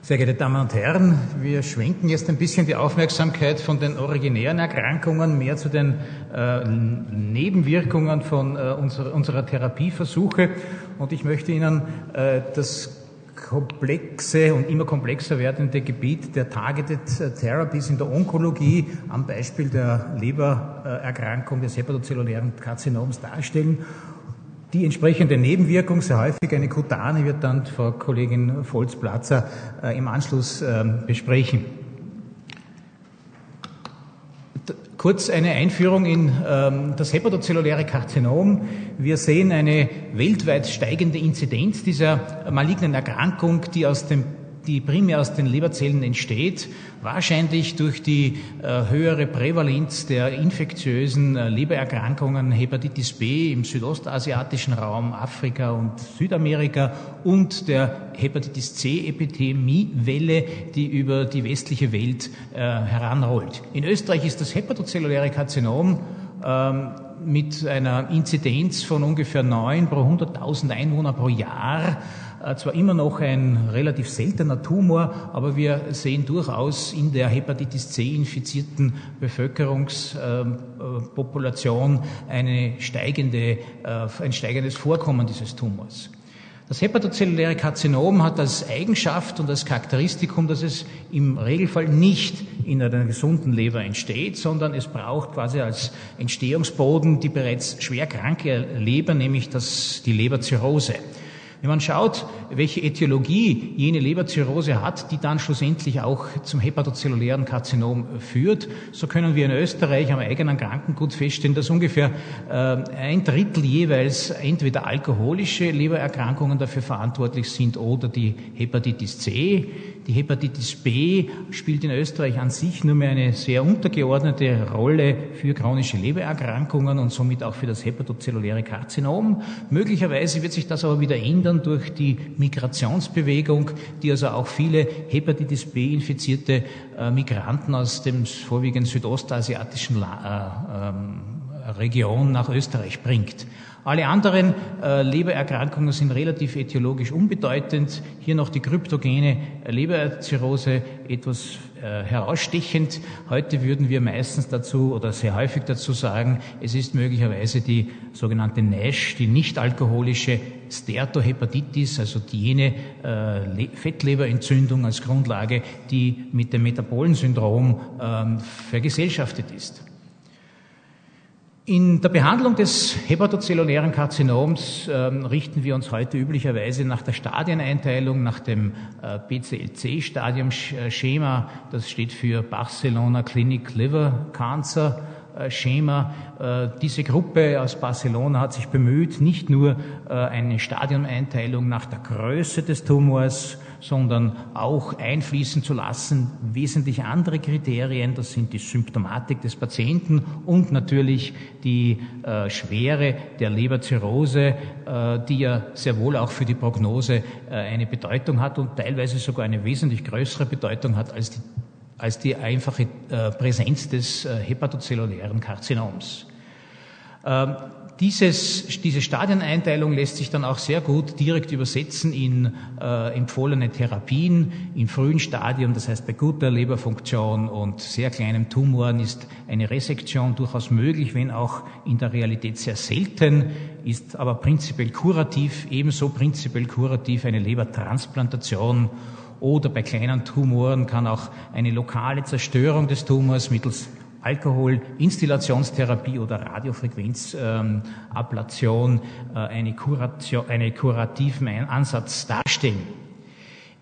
Sehr geehrte Damen und Herren, wir schwenken jetzt ein bisschen die Aufmerksamkeit von den originären Erkrankungen mehr zu den äh, Nebenwirkungen von äh, unserer, unserer, Therapieversuche. Und ich möchte Ihnen äh, das komplexe und immer komplexer werdende Gebiet der Targeted Therapies in der Onkologie am Beispiel der Lebererkrankung des hepatozellulären Karzinoms darstellen die entsprechende Nebenwirkung, sehr häufig eine kutane, wird dann Frau Kollegin Volz-Platzer äh, im Anschluss äh, besprechen. Kurz eine Einführung in ähm, das hepatozelluläre Karzinom. Wir sehen eine weltweit steigende Inzidenz dieser malignen Erkrankung, die aus dem die primär aus den Leberzellen entsteht, wahrscheinlich durch die äh, höhere Prävalenz der infektiösen äh, Lebererkrankungen Hepatitis B im südostasiatischen Raum, Afrika und Südamerika und der Hepatitis C-Epidemiewelle, die über die westliche Welt äh, heranrollt. In Österreich ist das hepatozelluläre Karzinom ähm, mit einer Inzidenz von ungefähr neun pro 100.000 Einwohner pro Jahr zwar immer noch ein relativ seltener Tumor, aber wir sehen durchaus in der Hepatitis C infizierten Bevölkerungspopulation eine steigende, äh, ein steigendes Vorkommen dieses Tumors. Das hepatozelluläre Karzinom hat als Eigenschaft und als Charakteristikum, dass es im Regelfall nicht in einer gesunden Leber entsteht, sondern es braucht quasi als Entstehungsboden die bereits schwer kranke Leber, nämlich das, die Leberzirrhose. Wenn man schaut, welche Ätiologie jene Leberzirrhose hat, die dann schlussendlich auch zum hepatozellulären Karzinom führt, so können wir in Österreich am eigenen Krankengut feststellen, dass ungefähr äh, ein Drittel jeweils entweder alkoholische Lebererkrankungen dafür verantwortlich sind oder die Hepatitis C. Die Hepatitis B spielt in Österreich an sich nur mehr eine sehr untergeordnete Rolle für chronische Lebererkrankungen und somit auch für das hepatozelluläre Karzinom. Möglicherweise wird sich das aber wieder ändern durch die Migrationsbewegung, die also auch viele Hepatitis B infizierte äh, Migranten aus dem vorwiegend südostasiatischen La äh, ähm, Region nach Österreich bringt. Alle anderen äh, Lebererkrankungen sind relativ etiologisch unbedeutend. Hier noch die kryptogene Leberzirrhose etwas äh, herausstechend. Heute würden wir meistens dazu oder sehr häufig dazu sagen, es ist möglicherweise die sogenannte NASH, die nicht-alkoholische Steatohepatitis, also jene äh, Fettleberentzündung als Grundlage, die mit dem Metabolensyndrom ähm, vergesellschaftet ist. In der Behandlung des hepatozellulären Karzinoms ähm, richten wir uns heute üblicherweise nach der Stadieneinteilung, nach dem äh, BCLC-Stadiumschema. Das steht für Barcelona Clinic Liver Cancer äh, Schema. Äh, diese Gruppe aus Barcelona hat sich bemüht, nicht nur äh, eine Stadiumeinteilung nach der Größe des Tumors, sondern auch einfließen zu lassen wesentlich andere Kriterien. Das sind die Symptomatik des Patienten und natürlich die äh, Schwere der Leberzirrhose, äh, die ja sehr wohl auch für die Prognose äh, eine Bedeutung hat und teilweise sogar eine wesentlich größere Bedeutung hat als die als die einfache äh, Präsenz des äh, hepatozellulären Karzinoms. Ähm, dieses, diese Stadieneinteilung lässt sich dann auch sehr gut direkt übersetzen in äh, empfohlene Therapien. Im frühen Stadium, das heißt bei guter Leberfunktion und sehr kleinen Tumoren, ist eine Resektion durchaus möglich, wenn auch in der Realität sehr selten, ist aber prinzipiell kurativ, ebenso prinzipiell kurativ eine Lebertransplantation oder bei kleinen Tumoren kann auch eine lokale Zerstörung des Tumors mittels Alkohol, Installationstherapie oder Radiofrequenzablation äh, eine, Kuration, kurativen Ansatz darstellen.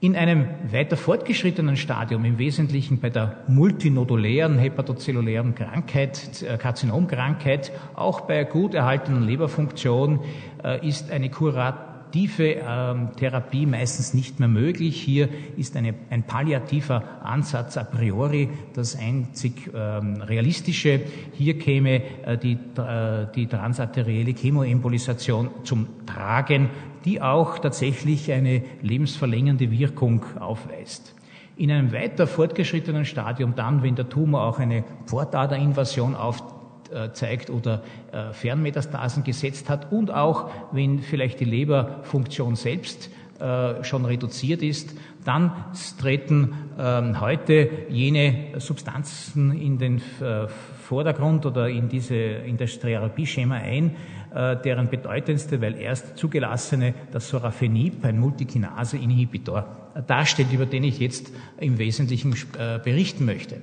In einem weiter fortgeschrittenen Stadium, im Wesentlichen bei der multinodulären hepatozellulären Krankheit, äh, Karzinomkrankheit, auch bei gut erhaltener Leberfunktion, äh, ist eine Kurat palliative ähm, Therapie meistens nicht mehr möglich. Hier ist eine, ein palliativer Ansatz a priori das einzig ähm, realistische. Hier käme äh, die, äh, die transarterielle Chemoembolisation zum Tragen, die auch tatsächlich eine lebensverlängernde Wirkung aufweist. In einem weiter fortgeschrittenen Stadium dann, wenn der Tumor auch eine Pfortaderinvasion auf zeigt oder äh, Fernmetastasen gesetzt hat und auch wenn vielleicht die Leberfunktion selbst äh, schon reduziert ist, dann treten ähm, heute jene Substanzen in den Vordergrund oder in diese in das Therapieschema ein, deren bedeutendste, weil erst zugelassene das Sorafenib, ein Multikinase-Inhibitor, darstellt, über den ich jetzt im Wesentlichen berichten möchte.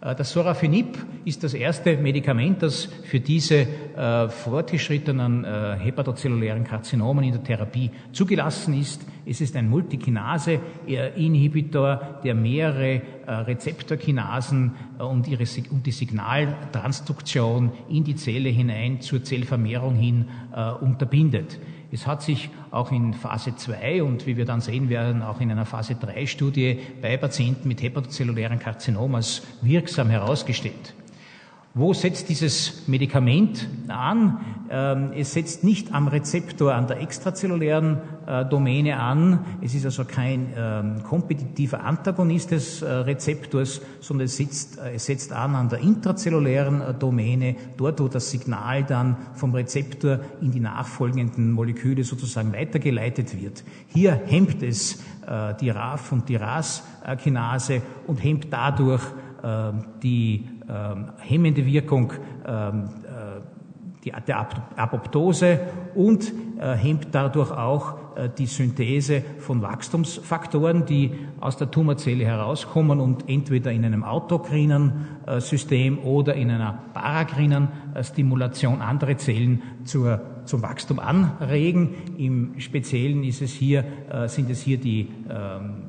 Äh, das Sorafenib ist das erste Medikament, das für diese äh, fortgeschrittenen äh, hepatozellulären Karzinomen in der Therapie zugelassen ist. Es ist ein Multikinase-Inhibitor, der mehrere äh, Rezeptorkinasen äh, und, ihre, und die Signaltransduktion in die Zelle hinein zur Zellvermehrung hin äh, unterbindet. Es hat sich auch in Phase 2 und wie wir dann sehen werden, auch in einer Phase 3 Studie bei Patienten mit hepatozellulären Karzinom als wirksam herausgestellt. Wo setzt dieses Medikament an? Ähm, es setzt nicht am Rezeptor an der extrazellulären äh, Domäne an. Es ist also kein ähm, kompetitiver Antagonist des äh, Rezeptors, sondern es setzt, äh, es setzt an an der intrazellulären Domäne, dort wo das Signal dann vom Rezeptor in die nachfolgenden Moleküle sozusagen weitergeleitet wird. Hier hemmt es die RAF und die RAS-Kinase und hemmt dadurch die ähm, hemmende Wirkung ähm, äh, der Apoptose und äh, hemmt dadurch auch äh, die Synthese von Wachstumsfaktoren, die aus der Tumorzelle herauskommen und entweder in einem autokrinen System oder in einer parakrinen Stimulation andere Zellen zur, zum Wachstum anregen. Im Speziellen ist es hier, sind es hier die ähm,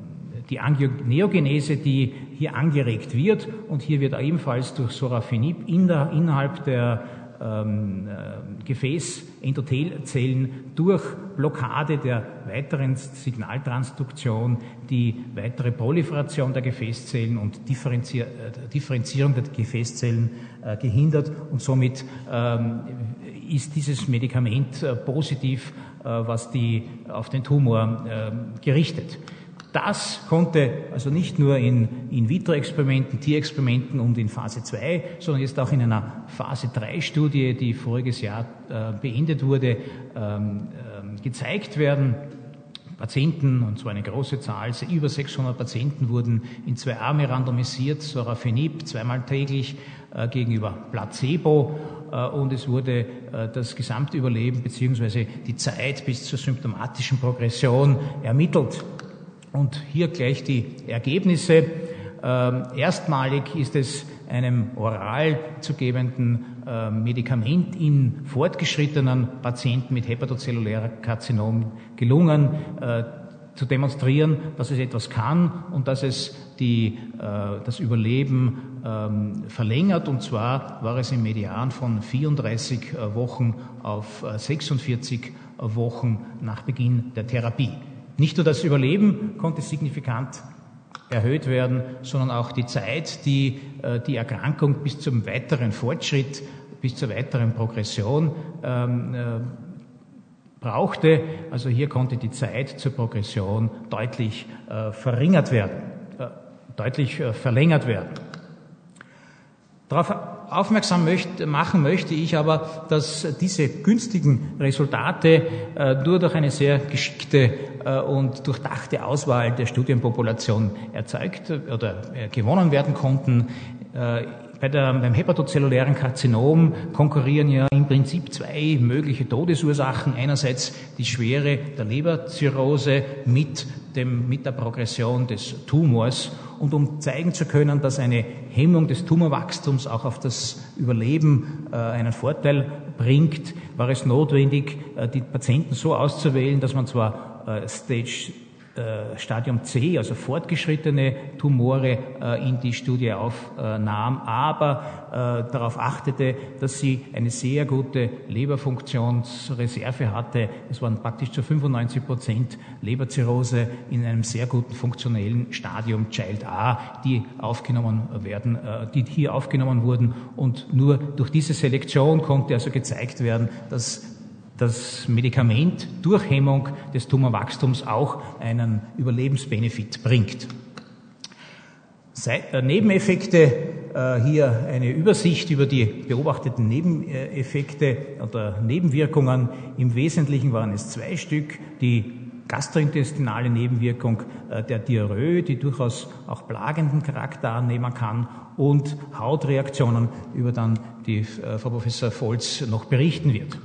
die Angioneogenese, die hier angeregt wird. Und hier wird ebenfalls durch Sorafenib in der, innerhalb der ähm, äh, Gefäßendothelzellen durch Blockade der weiteren Signaltransduktion die weitere Proliferation der Gefäßzellen und Differenzier äh, Differenzierung der Gefäßzellen äh, gehindert und somit ähm, ist dieses Medikament äh, positiv, äh, was die auf den Tumor ähm, gerichtet. Das konnte also nicht nur in In-vitro-Experimenten, Tierexperimenten und in Phase 2, sondern jetzt auch in einer Phase 3-Studie, die voriges Jahr äh, beendet wurde, ähm, äh, gezeigt werden. Patienten, und zwar eine große Zahl, über 600 Patienten wurden in zwei Arme randomisiert, Sorafenib zweimal täglich äh, gegenüber Placebo äh, und es wurde das Gesamtüberleben bzw. die Zeit bis zur symptomatischen Progression ermittelt. Und hier gleich die Ergebnisse. Ähm, erstmalig ist es einem oral zu gebenden äh, Medikament in fortgeschrittenen Patienten mit hepatozellulärer Karzinom gelungen, äh, zu demonstrieren, dass es etwas kann und dass es die, äh, das Überleben ähm, verlängert. Und zwar war es im Median von 34 äh, Wochen auf 46 äh, Wochen nach Beginn der Therapie. Nicht nur das Überleben konnte signifikant erhöht werden, sondern auch die Zeit, die äh, die Erkrankung bis zum weiteren Fortschritt, bis zur weiteren Progression ähm, äh, brauchte. Also hier konnte die Zeit zur Progression deutlich äh, verringert werden, äh, deutlich äh, verlängert werden. Darauf aufmerksam möchte, machen möchte ich aber, dass diese günstigen Resultate äh, nur durch eine sehr geschickte äh, und durchdachte Auswahl der Studienpopulation erzeugt oder äh, gewonnen werden konnten. Äh, bei der, beim hepatozellulären Karzinom konkurrieren ja im Prinzip zwei mögliche Todesursachen. Einerseits die Schwere der Leberzirrhose mit, dem, mit der Progression des Tumors. Und um zeigen zu können, dass eine Hemmung des Tumorwachstums auch auf das Überleben äh, einen Vorteil bringt, war es notwendig, äh, die Patienten so auszuwählen, dass man zwar äh, Stage Stadium C, also fortgeschrittene Tumore, äh, in die Studie aufnahm, aber äh, darauf achtete, dass sie eine sehr gute Leberfunktionsreserve hatte. Es waren praktisch zu 95 Prozent Leberzirrhose in einem sehr guten funktionellen Stadium Child A, die aufgenommen werden, die hier aufgenommen wurden. Und nur durch diese Selektion konnte also gezeigt werden, dass das Medikament durch Hemmung des Tumorwachstums auch einen Überlebensbenefit bringt. Äh, Nebeneffekte, äh, hier eine Übersicht über die beobachteten Nebeneffekte oder Nebenwirkungen. Im Wesentlichen waren es zwei Stück, die gastrointestinale Nebenwirkung äh, der Diarrhoe, die durchaus auch plagenden Charakter annehmen kann und Hautreaktionen, über dann die Frau Professor Volz noch berichten wird.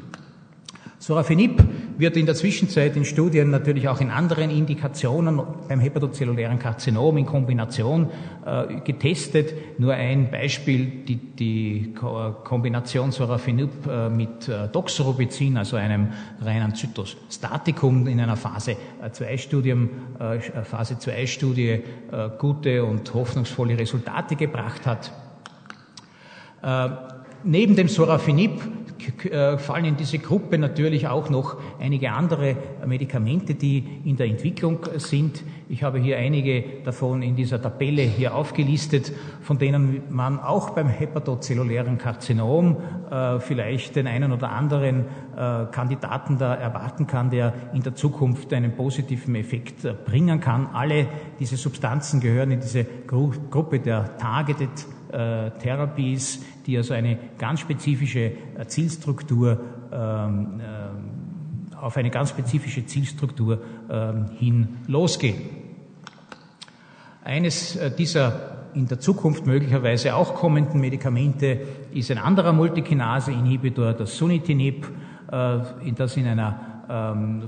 Sorafenib wird in der Zwischenzeit in Studien natürlich auch in anderen Indikationen beim hepatozellulären Karzinom in Kombination äh, getestet. Nur ein Beispiel, die, die Kombination Sorafenib äh, mit äh, Doxorubicin, also einem reinen Zytostatikum in einer Phase 2 äh, Phase 2 Studie gute und hoffnungsvolle Resultate gebracht hat. Neben dem Sorafenib fallen in diese Gruppe natürlich auch noch einige andere Medikamente, die in der Entwicklung sind. Ich habe hier einige davon in dieser Tabelle hier aufgelistet, von denen man auch beim hepatozellulären Karzinom äh, vielleicht den einen oder anderen äh, Kandidaten da erwarten kann, der in der Zukunft einen positiven Effekt äh, bringen kann. Alle diese Substanzen gehören in diese Gru Gruppe der Targeted äh, Therapies, die also eine ganz spezifische äh, Zielstruktur ähm, äh, auf eine ganz spezifische Zielstruktur ähm, hin losgehen. Eines äh, dieser in der Zukunft möglicherweise auch kommenden Medikamente ist ein anderer Multikinase-Inhibitor, das Sunitinib, das in einer ähm,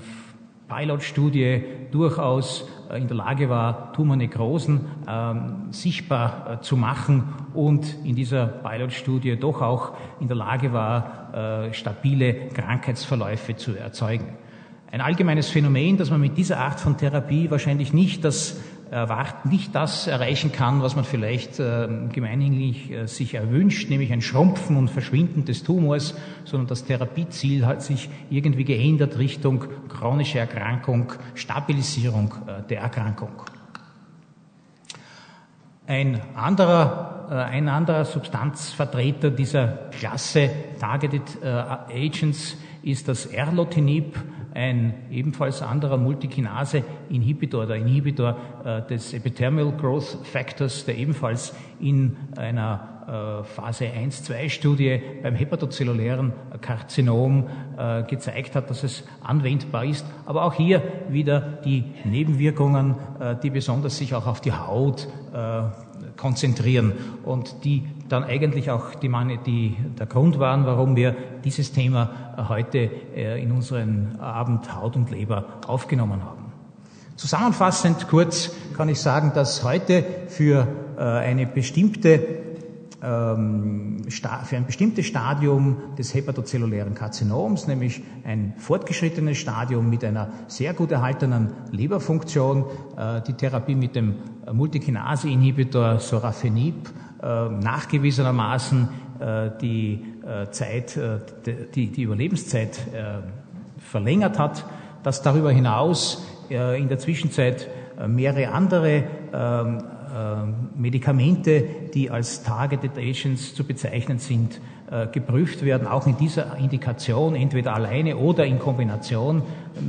Pilotstudie durchaus äh, in der Lage war, Tumornekrosen ähm, sichtbar äh, zu machen und in dieser Pilotstudie doch auch in der Lage war, äh, stabile Krankheitsverläufe zu erzeugen. Ein allgemeines Phänomen, dass man mit dieser Art von Therapie wahrscheinlich nicht das erwarten, nicht das erreichen kann, was man vielleicht äh, gemeinhinlich äh, sich erwünscht, nämlich ein Schrumpfen und Verschwinden des Tumors, sondern das Therapieziel hat sich irgendwie geändert Richtung chronische Erkrankung, Stabilisierung äh, der Erkrankung. Ein anderer, äh, ein anderer Substanzvertreter dieser Klasse Targeted äh, Agents ist das Erlotinib, ein ebenfalls anderer Multikinase-Inhibitor, der Inhibitor äh, des Epithermal Growth Factors, der ebenfalls in einer äh, Phase 1-2-Studie beim hepatozellulären Karzinom äh, gezeigt hat, dass es anwendbar ist. Aber auch hier wieder die Nebenwirkungen, äh, die besonders sich auch auf die Haut konzentrieren und die dann eigentlich auch die, die, der Grund waren, warum wir dieses Thema heute äh, in unseren Abend Haut und Leber aufgenommen haben. Zusammenfassend kurz kann ich sagen, dass heute für äh, eine bestimmte ähm, für ein bestimmtes Stadium des hepatozellulären Karzinoms, nämlich ein fortgeschrittenes Stadium mit einer sehr gut erhaltenen Leberfunktion, äh, die Therapie mit dem Multikinase-Inhibitor Sorafenib äh, nachgewiesenermaßen äh, die Zeit, die, die Überlebenszeit verlängert hat, dass darüber hinaus in der Zwischenzeit mehrere andere ähm, äh, Medikamente, die als Targeted Agents zu bezeichnen sind, äh, geprüft werden, auch in dieser Indikation, entweder alleine oder in Kombination.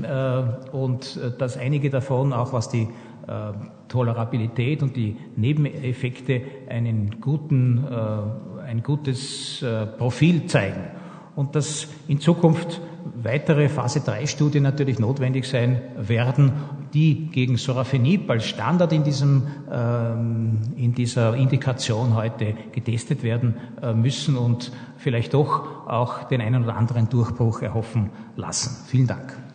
Äh, und dass einige davon, auch was die Tolerabilität und die Nebeneffekte, einen guten, ein gutes Profil zeigen. Und dass in Zukunft weitere Phase 3 Studien natürlich notwendig sein werden, die gegen Sorafenib als Standard in, diesem, ähm, in dieser Indikation heute getestet werden äh, müssen und vielleicht doch auch den einen oder anderen Durchbruch erhoffen lassen. Vielen Dank.